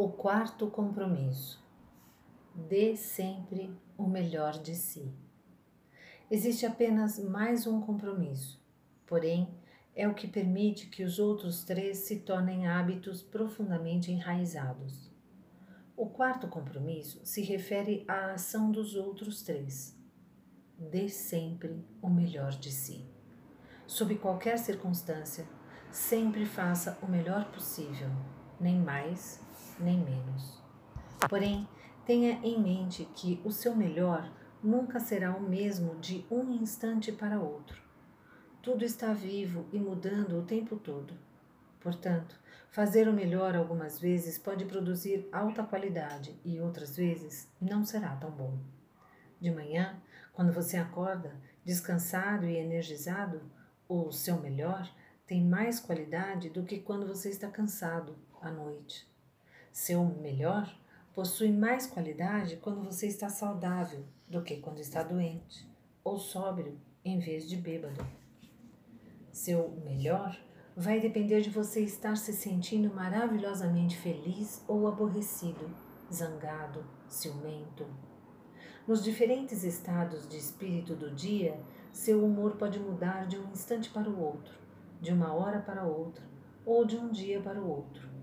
O quarto compromisso: dê sempre o melhor de si. Existe apenas mais um compromisso, porém, é o que permite que os outros três se tornem hábitos profundamente enraizados. O quarto compromisso se refere à ação dos outros três. Dê sempre o melhor de si. Sob qualquer circunstância, sempre faça o melhor possível, nem mais nem menos. Porém, tenha em mente que o seu melhor nunca será o mesmo de um instante para outro. Tudo está vivo e mudando o tempo todo. Portanto, fazer o melhor algumas vezes pode produzir alta qualidade e outras vezes não será tão bom. De manhã, quando você acorda, descansado e energizado, o seu melhor tem mais qualidade do que quando você está cansado à noite. Seu melhor possui mais qualidade quando você está saudável do que quando está doente, ou sóbrio em vez de bêbado. Seu melhor vai depender de você estar se sentindo maravilhosamente feliz ou aborrecido, zangado, ciumento. Nos diferentes estados de espírito do dia, seu humor pode mudar de um instante para o outro, de uma hora para outra ou de um dia para o outro.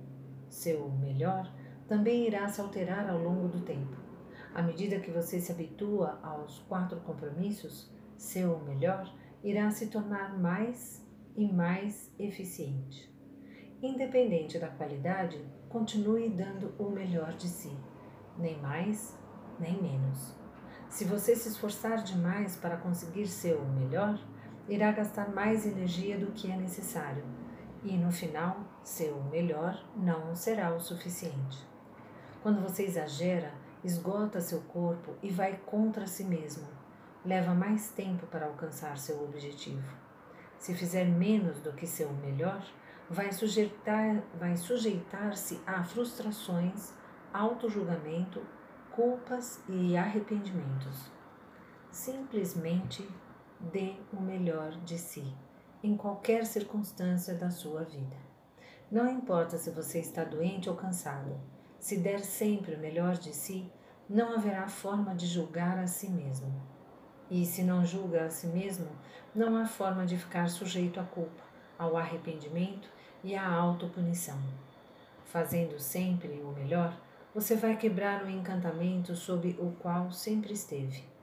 Seu melhor também irá se alterar ao longo do tempo. À medida que você se habitua aos quatro compromissos, seu melhor irá se tornar mais e mais eficiente. Independente da qualidade, continue dando o melhor de si, nem mais nem menos. Se você se esforçar demais para conseguir seu melhor, irá gastar mais energia do que é necessário e no final, seu melhor não será o suficiente. Quando você exagera, esgota seu corpo e vai contra si mesmo. Leva mais tempo para alcançar seu objetivo. Se fizer menos do que seu melhor, vai sujeitar-se vai sujeitar a frustrações, auto-julgamento, culpas e arrependimentos. Simplesmente dê o melhor de si em qualquer circunstância da sua vida. Não importa se você está doente ou cansado, se der sempre o melhor de si, não haverá forma de julgar a si mesmo. E se não julga a si mesmo, não há forma de ficar sujeito à culpa, ao arrependimento e à autopunição. Fazendo sempre o melhor, você vai quebrar o encantamento sob o qual sempre esteve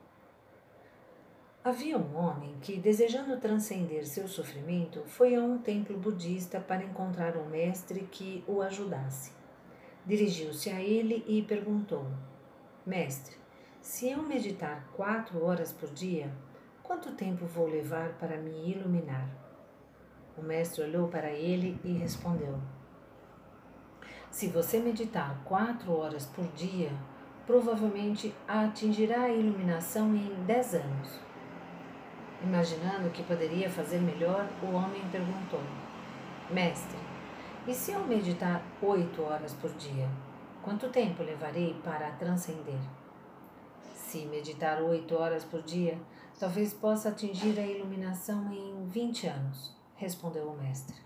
Havia um homem que, desejando transcender seu sofrimento, foi a um templo budista para encontrar um mestre que o ajudasse. Dirigiu-se a ele e perguntou: Mestre, se eu meditar quatro horas por dia, quanto tempo vou levar para me iluminar? O mestre olhou para ele e respondeu: Se você meditar quatro horas por dia, provavelmente atingirá a iluminação em dez anos. Imaginando que poderia fazer melhor, o homem perguntou: Mestre, e se eu meditar oito horas por dia? Quanto tempo levarei para transcender? Se meditar oito horas por dia, talvez possa atingir a iluminação em vinte anos, respondeu o mestre.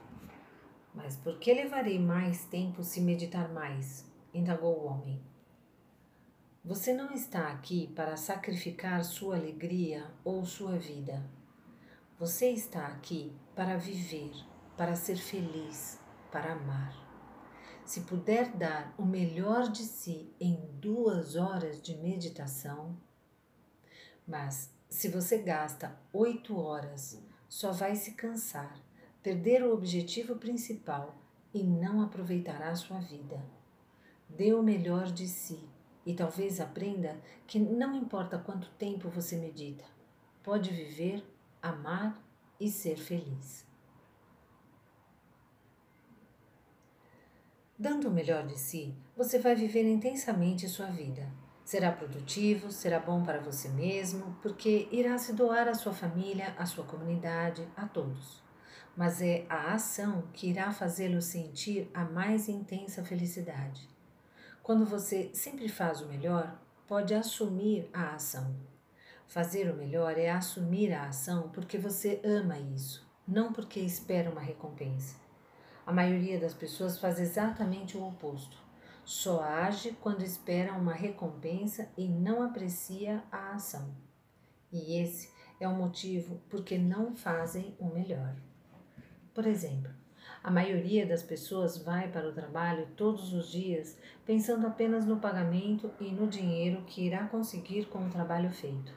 Mas por que levarei mais tempo se meditar mais? indagou o homem. Você não está aqui para sacrificar sua alegria ou sua vida. Você está aqui para viver, para ser feliz, para amar. Se puder dar o melhor de si em duas horas de meditação, mas se você gasta oito horas, só vai se cansar, perder o objetivo principal e não aproveitará sua vida. Dê o melhor de si e talvez aprenda que não importa quanto tempo você medita, pode viver, amar e ser feliz. Dando o melhor de si, você vai viver intensamente sua vida. Será produtivo, será bom para você mesmo, porque irá se doar à sua família, à sua comunidade, a todos. Mas é a ação que irá fazê-lo sentir a mais intensa felicidade. Quando você sempre faz o melhor, pode assumir a ação. Fazer o melhor é assumir a ação porque você ama isso, não porque espera uma recompensa. A maioria das pessoas faz exatamente o oposto. Só age quando espera uma recompensa e não aprecia a ação. E esse é o motivo porque não fazem o melhor. Por exemplo, a maioria das pessoas vai para o trabalho todos os dias pensando apenas no pagamento e no dinheiro que irá conseguir com o trabalho feito.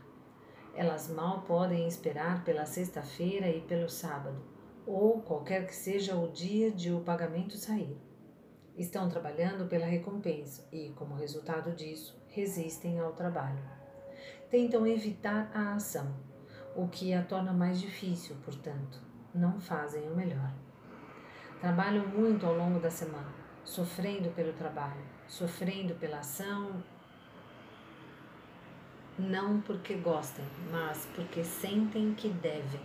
Elas mal podem esperar pela sexta-feira e pelo sábado, ou qualquer que seja o dia de o pagamento sair. Estão trabalhando pela recompensa e, como resultado disso, resistem ao trabalho. Tentam evitar a ação, o que a torna mais difícil, portanto, não fazem o melhor. Trabalham muito ao longo da semana, sofrendo pelo trabalho, sofrendo pela ação, não porque gostem, mas porque sentem que devem.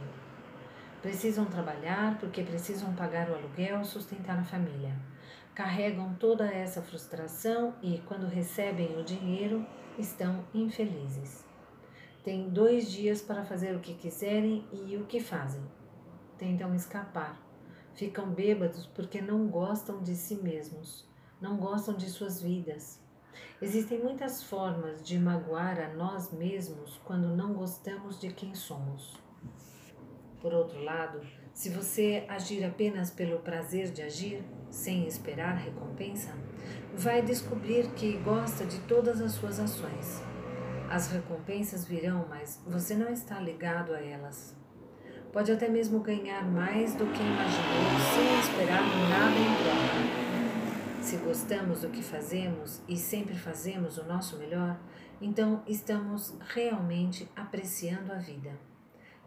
Precisam trabalhar porque precisam pagar o aluguel, sustentar a família. Carregam toda essa frustração e, quando recebem o dinheiro, estão infelizes. Têm dois dias para fazer o que quiserem e o que fazem. Tentam escapar, Ficam bêbados porque não gostam de si mesmos, não gostam de suas vidas. Existem muitas formas de magoar a nós mesmos quando não gostamos de quem somos. Por outro lado, se você agir apenas pelo prazer de agir, sem esperar recompensa, vai descobrir que gosta de todas as suas ações. As recompensas virão, mas você não está ligado a elas pode até mesmo ganhar mais do que imaginou sem esperar nada em troca. Se gostamos do que fazemos e sempre fazemos o nosso melhor, então estamos realmente apreciando a vida.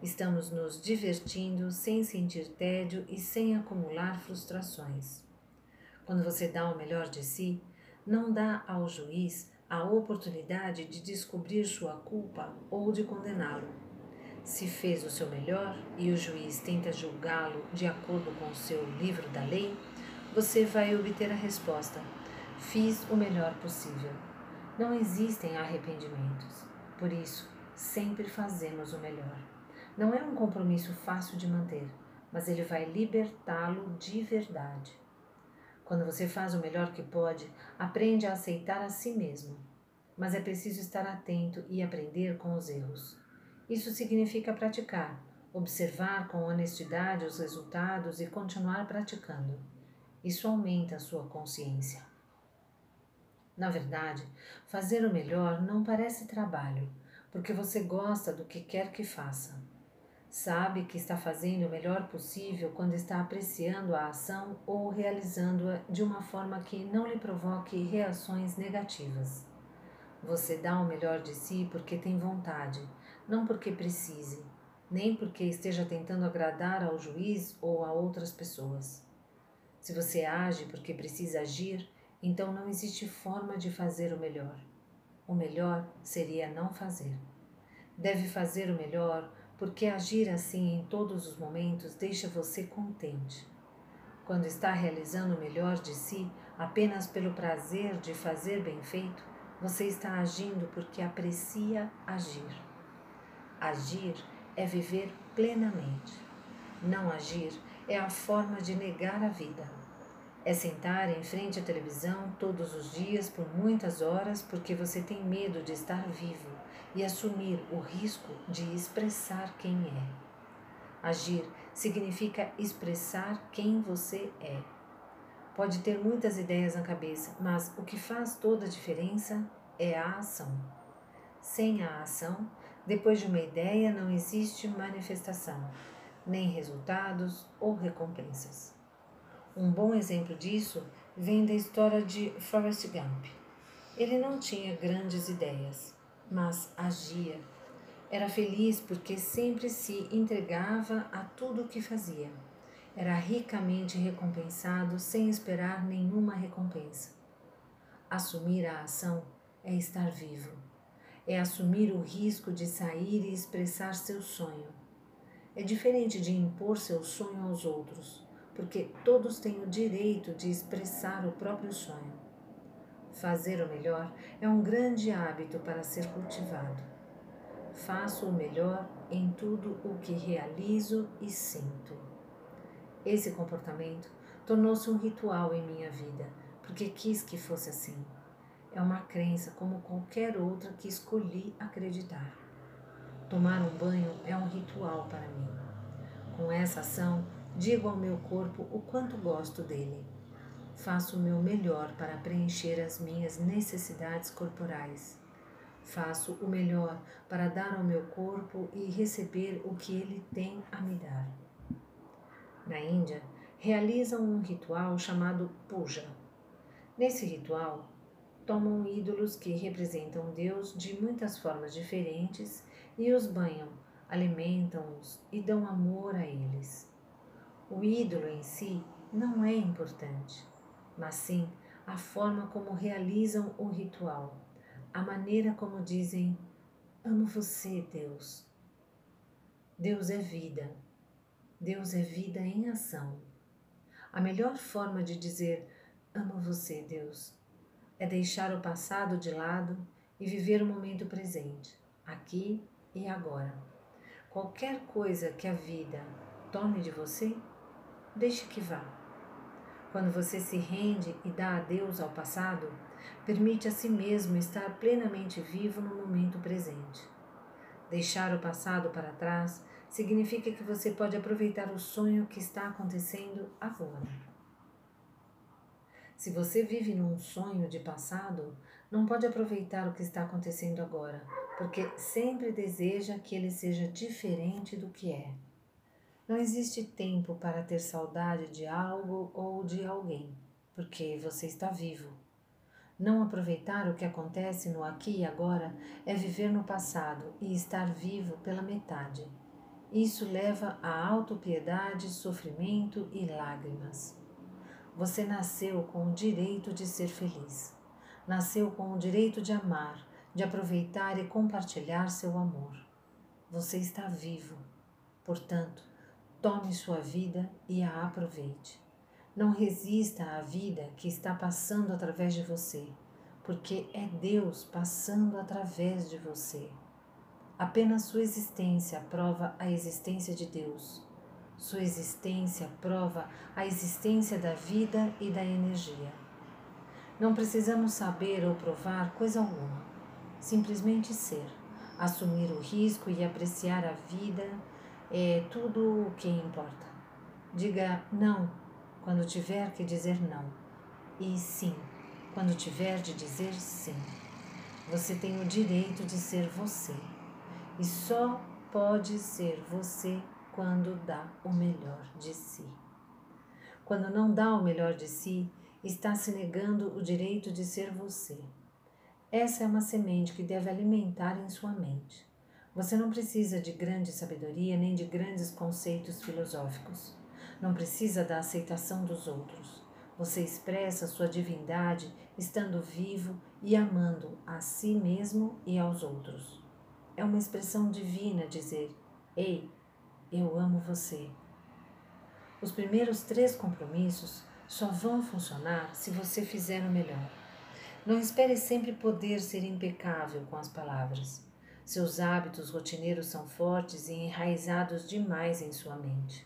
Estamos nos divertindo sem sentir tédio e sem acumular frustrações. Quando você dá o melhor de si, não dá ao juiz a oportunidade de descobrir sua culpa ou de condená-lo se fez o seu melhor e o juiz tenta julgá-lo de acordo com o seu livro da lei, você vai obter a resposta: Fiz o melhor possível. Não existem arrependimentos. Por isso, sempre fazemos o melhor. Não é um compromisso fácil de manter, mas ele vai libertá-lo de verdade. Quando você faz o melhor que pode, aprende a aceitar a si mesmo. Mas é preciso estar atento e aprender com os erros. Isso significa praticar, observar com honestidade os resultados e continuar praticando. Isso aumenta a sua consciência. Na verdade, fazer o melhor não parece trabalho, porque você gosta do que quer que faça. Sabe que está fazendo o melhor possível quando está apreciando a ação ou realizando-a de uma forma que não lhe provoque reações negativas. Você dá o melhor de si porque tem vontade não porque precise, nem porque esteja tentando agradar ao juiz ou a outras pessoas. Se você age porque precisa agir, então não existe forma de fazer o melhor. O melhor seria não fazer. Deve fazer o melhor porque agir assim em todos os momentos deixa você contente. Quando está realizando o melhor de si apenas pelo prazer de fazer bem feito, você está agindo porque aprecia agir. Agir é viver plenamente. Não agir é a forma de negar a vida. É sentar em frente à televisão todos os dias por muitas horas porque você tem medo de estar vivo e assumir o risco de expressar quem é. Agir significa expressar quem você é. Pode ter muitas ideias na cabeça, mas o que faz toda a diferença é a ação. Sem a ação, depois de uma ideia não existe manifestação, nem resultados ou recompensas. Um bom exemplo disso vem da história de Forrest Gump. Ele não tinha grandes ideias, mas agia. Era feliz porque sempre se entregava a tudo o que fazia. Era ricamente recompensado sem esperar nenhuma recompensa. Assumir a ação é estar vivo é assumir o risco de sair e expressar seu sonho. É diferente de impor seu sonho aos outros, porque todos têm o direito de expressar o próprio sonho. Fazer o melhor é um grande hábito para ser cultivado. Faço o melhor em tudo o que realizo e sinto. Esse comportamento tornou-se um ritual em minha vida porque quis que fosse assim. É uma crença como qualquer outra que escolhi acreditar. Tomar um banho é um ritual para mim. Com essa ação, digo ao meu corpo o quanto gosto dele. Faço o meu melhor para preencher as minhas necessidades corporais. Faço o melhor para dar ao meu corpo e receber o que ele tem a me dar. Na Índia, realizam um ritual chamado puja. Nesse ritual, tomam ídolos que representam Deus de muitas formas diferentes e os banham, alimentam-os e dão amor a eles. O ídolo em si não é importante, mas sim a forma como realizam o ritual, a maneira como dizem: Amo você, Deus. Deus é vida. Deus é vida em ação. A melhor forma de dizer amo você, Deus, é deixar o passado de lado e viver o momento presente, aqui e agora. Qualquer coisa que a vida tome de você, deixe que vá. Quando você se rende e dá adeus ao passado, permite a si mesmo estar plenamente vivo no momento presente. Deixar o passado para trás significa que você pode aproveitar o sonho que está acontecendo agora. Se você vive num sonho de passado, não pode aproveitar o que está acontecendo agora, porque sempre deseja que ele seja diferente do que é. Não existe tempo para ter saudade de algo ou de alguém, porque você está vivo. Não aproveitar o que acontece no aqui e agora é viver no passado e estar vivo pela metade. Isso leva a autopiedade, sofrimento e lágrimas. Você nasceu com o direito de ser feliz. Nasceu com o direito de amar, de aproveitar e compartilhar seu amor. Você está vivo. Portanto, tome sua vida e a aproveite. Não resista à vida que está passando através de você, porque é Deus passando através de você. Apenas sua existência prova a existência de Deus. Sua existência prova a existência da vida e da energia. Não precisamos saber ou provar coisa alguma, simplesmente ser, assumir o risco e apreciar a vida é tudo o que importa. Diga não quando tiver que dizer não, e sim quando tiver de dizer sim. Você tem o direito de ser você e só pode ser você quando dá o melhor de si. Quando não dá o melhor de si, está se negando o direito de ser você. Essa é uma semente que deve alimentar em sua mente. Você não precisa de grande sabedoria nem de grandes conceitos filosóficos. Não precisa da aceitação dos outros. Você expressa sua divindade estando vivo e amando a si mesmo e aos outros. É uma expressão divina dizer: Ei, eu amo você. Os primeiros três compromissos só vão funcionar se você fizer o melhor. Não espere sempre poder ser impecável com as palavras. Seus hábitos rotineiros são fortes e enraizados demais em sua mente.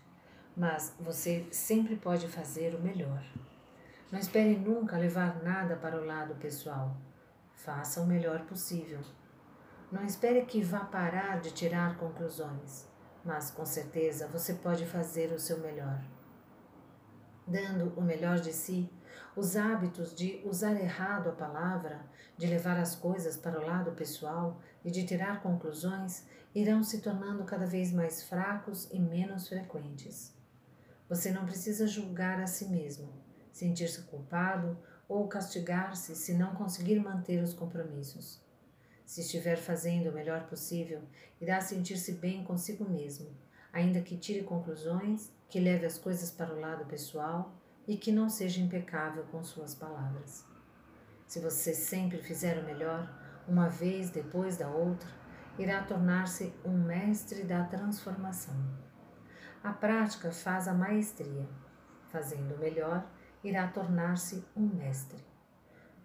Mas você sempre pode fazer o melhor. Não espere nunca levar nada para o lado pessoal. Faça o melhor possível. Não espere que vá parar de tirar conclusões, mas com certeza você pode fazer o seu melhor. Dando o melhor de si, os hábitos de usar errado a palavra, de levar as coisas para o lado pessoal e de tirar conclusões irão se tornando cada vez mais fracos e menos frequentes. Você não precisa julgar a si mesmo, sentir-se culpado ou castigar-se se não conseguir manter os compromissos. Se estiver fazendo o melhor possível, irá sentir-se bem consigo mesmo, ainda que tire conclusões, que leve as coisas para o lado pessoal e que não seja impecável com suas palavras. Se você sempre fizer o melhor, uma vez depois da outra, irá tornar-se um mestre da transformação. A prática faz a maestria. Fazendo o melhor, irá tornar-se um mestre.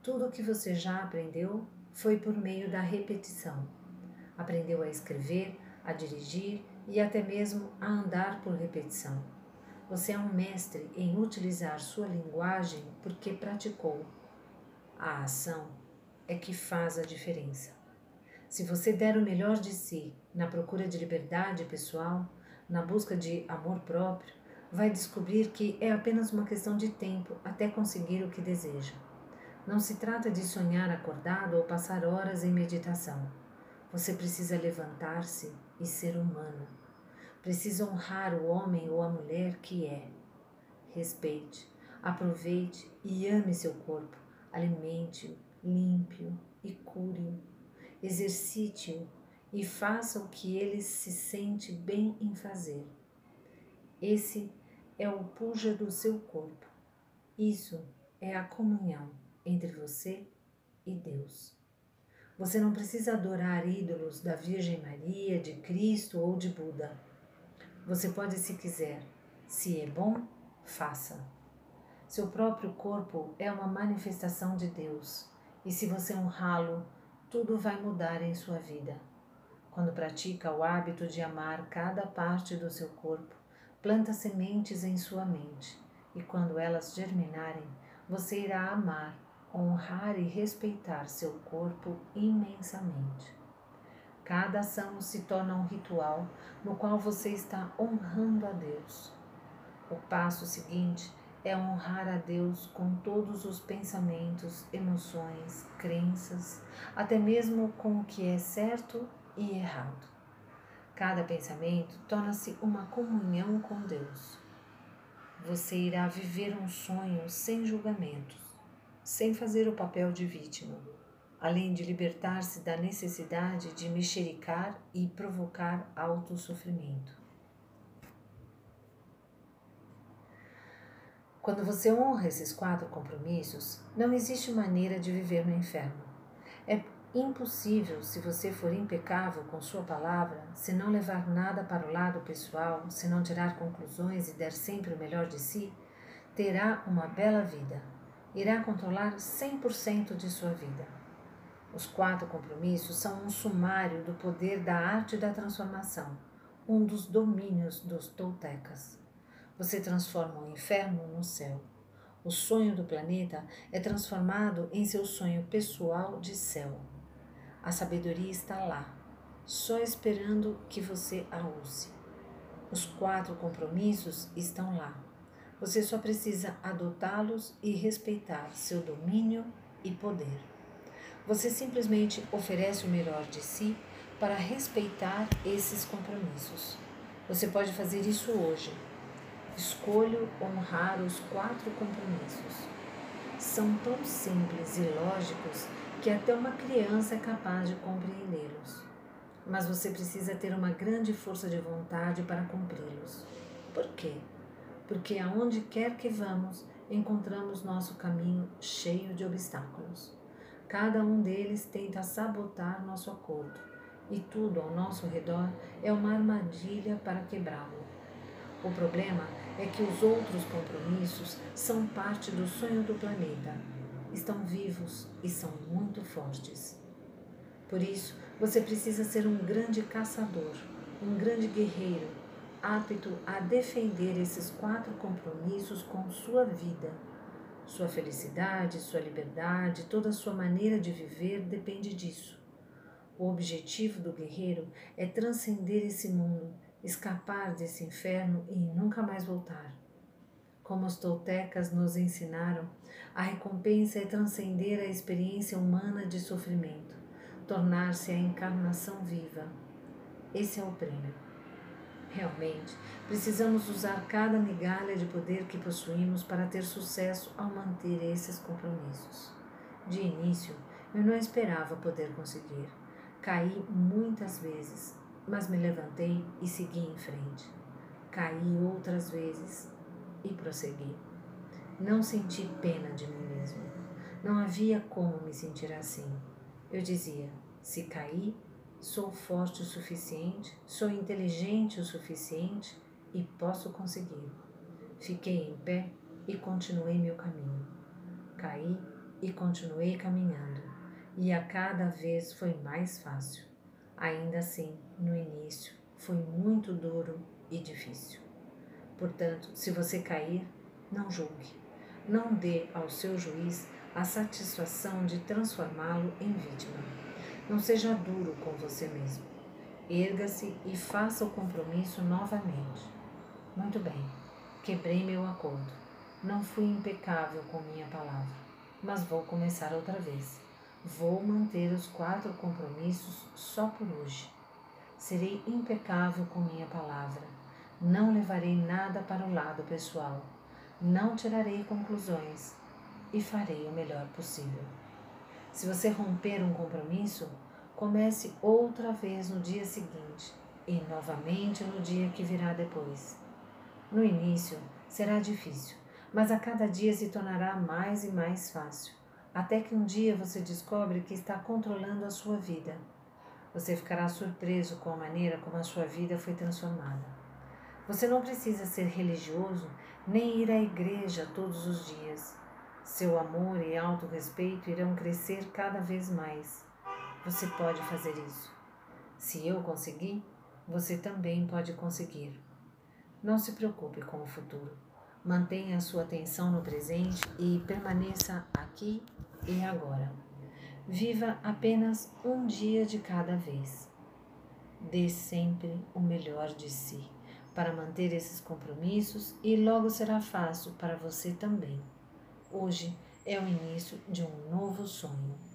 Tudo o que você já aprendeu foi por meio da repetição. Aprendeu a escrever, a dirigir e até mesmo a andar por repetição. Você é um mestre em utilizar sua linguagem porque praticou. A ação é que faz a diferença. Se você der o melhor de si na procura de liberdade pessoal, na busca de amor próprio, vai descobrir que é apenas uma questão de tempo até conseguir o que deseja. Não se trata de sonhar acordado ou passar horas em meditação. Você precisa levantar-se e ser humano. Precisa honrar o homem ou a mulher que é. Respeite, aproveite e ame seu corpo. Alimente-o, limpe-o e cure-o. Exercite-o e faça o que ele se sente bem em fazer. Esse é o puja do seu corpo. Isso é a comunhão entre você e Deus. Você não precisa adorar ídolos da Virgem Maria, de Cristo ou de Buda. Você pode, se quiser. Se é bom, faça. Seu próprio corpo é uma manifestação de Deus, e se você honrá-lo, tudo vai mudar em sua vida. Quando pratica o hábito de amar cada parte do seu corpo, planta sementes em sua mente, e quando elas germinarem, você irá amar honrar e respeitar seu corpo imensamente. Cada ação se torna um ritual no qual você está honrando a Deus. O passo seguinte é honrar a Deus com todos os pensamentos, emoções, crenças, até mesmo com o que é certo e errado. Cada pensamento torna-se uma comunhão com Deus. Você irá viver um sonho sem julgamentos sem fazer o papel de vítima, além de libertar-se da necessidade de mexericar e provocar autossofrimento. Quando você honra esses quatro compromissos, não existe maneira de viver no inferno. É impossível se você for impecável com sua palavra, se não levar nada para o lado pessoal, se não tirar conclusões e der sempre o melhor de si, terá uma bela vida irá controlar 100% de sua vida. Os quatro compromissos são um sumário do poder da arte da transformação, um dos domínios dos toltecas. Você transforma o inferno no céu. O sonho do planeta é transformado em seu sonho pessoal de céu. A sabedoria está lá, só esperando que você a use. Os quatro compromissos estão lá você só precisa adotá-los e respeitar seu domínio e poder. Você simplesmente oferece o melhor de si para respeitar esses compromissos. Você pode fazer isso hoje. Escolho honrar os quatro compromissos. São tão simples e lógicos que até uma criança é capaz de compreendê-los. Mas você precisa ter uma grande força de vontade para cumpri-los. Por quê? Porque aonde quer que vamos, encontramos nosso caminho cheio de obstáculos. Cada um deles tenta sabotar nosso acordo, e tudo ao nosso redor é uma armadilha para quebrá-lo. O problema é que os outros compromissos são parte do sonho do planeta. Estão vivos e são muito fortes. Por isso, você precisa ser um grande caçador, um grande guerreiro apto a defender esses quatro compromissos com sua vida. Sua felicidade, sua liberdade, toda a sua maneira de viver depende disso. O objetivo do guerreiro é transcender esse mundo, escapar desse inferno e nunca mais voltar. Como os toltecas nos ensinaram, a recompensa é transcender a experiência humana de sofrimento, tornar-se a encarnação viva. Esse é o prêmio. Realmente, precisamos usar cada migalha de poder que possuímos para ter sucesso ao manter esses compromissos. De início, eu não esperava poder conseguir. Caí muitas vezes, mas me levantei e segui em frente. Caí outras vezes e prossegui. Não senti pena de mim mesmo. Não havia como me sentir assim. Eu dizia: se caí, Sou forte o suficiente, sou inteligente o suficiente e posso conseguir. Fiquei em pé e continuei meu caminho. Caí e continuei caminhando, e a cada vez foi mais fácil. Ainda assim, no início, foi muito duro e difícil. Portanto, se você cair, não julgue. Não dê ao seu juiz a satisfação de transformá-lo em vítima. Não seja duro com você mesmo. Erga-se e faça o compromisso novamente. Muito bem, quebrei meu acordo. Não fui impecável com minha palavra, mas vou começar outra vez. Vou manter os quatro compromissos só por hoje. Serei impecável com minha palavra. Não levarei nada para o lado pessoal. Não tirarei conclusões e farei o melhor possível. Se você romper um compromisso, comece outra vez no dia seguinte e novamente no dia que virá depois. No início será difícil, mas a cada dia se tornará mais e mais fácil, até que um dia você descobre que está controlando a sua vida. Você ficará surpreso com a maneira como a sua vida foi transformada. Você não precisa ser religioso nem ir à igreja todos os dias. Seu amor e autorrespeito irão crescer cada vez mais. Você pode fazer isso. Se eu conseguir, você também pode conseguir. Não se preocupe com o futuro. Mantenha sua atenção no presente e permaneça aqui e agora. Viva apenas um dia de cada vez. Dê sempre o melhor de si para manter esses compromissos e logo será fácil para você também. Hoje é o início de um novo sonho.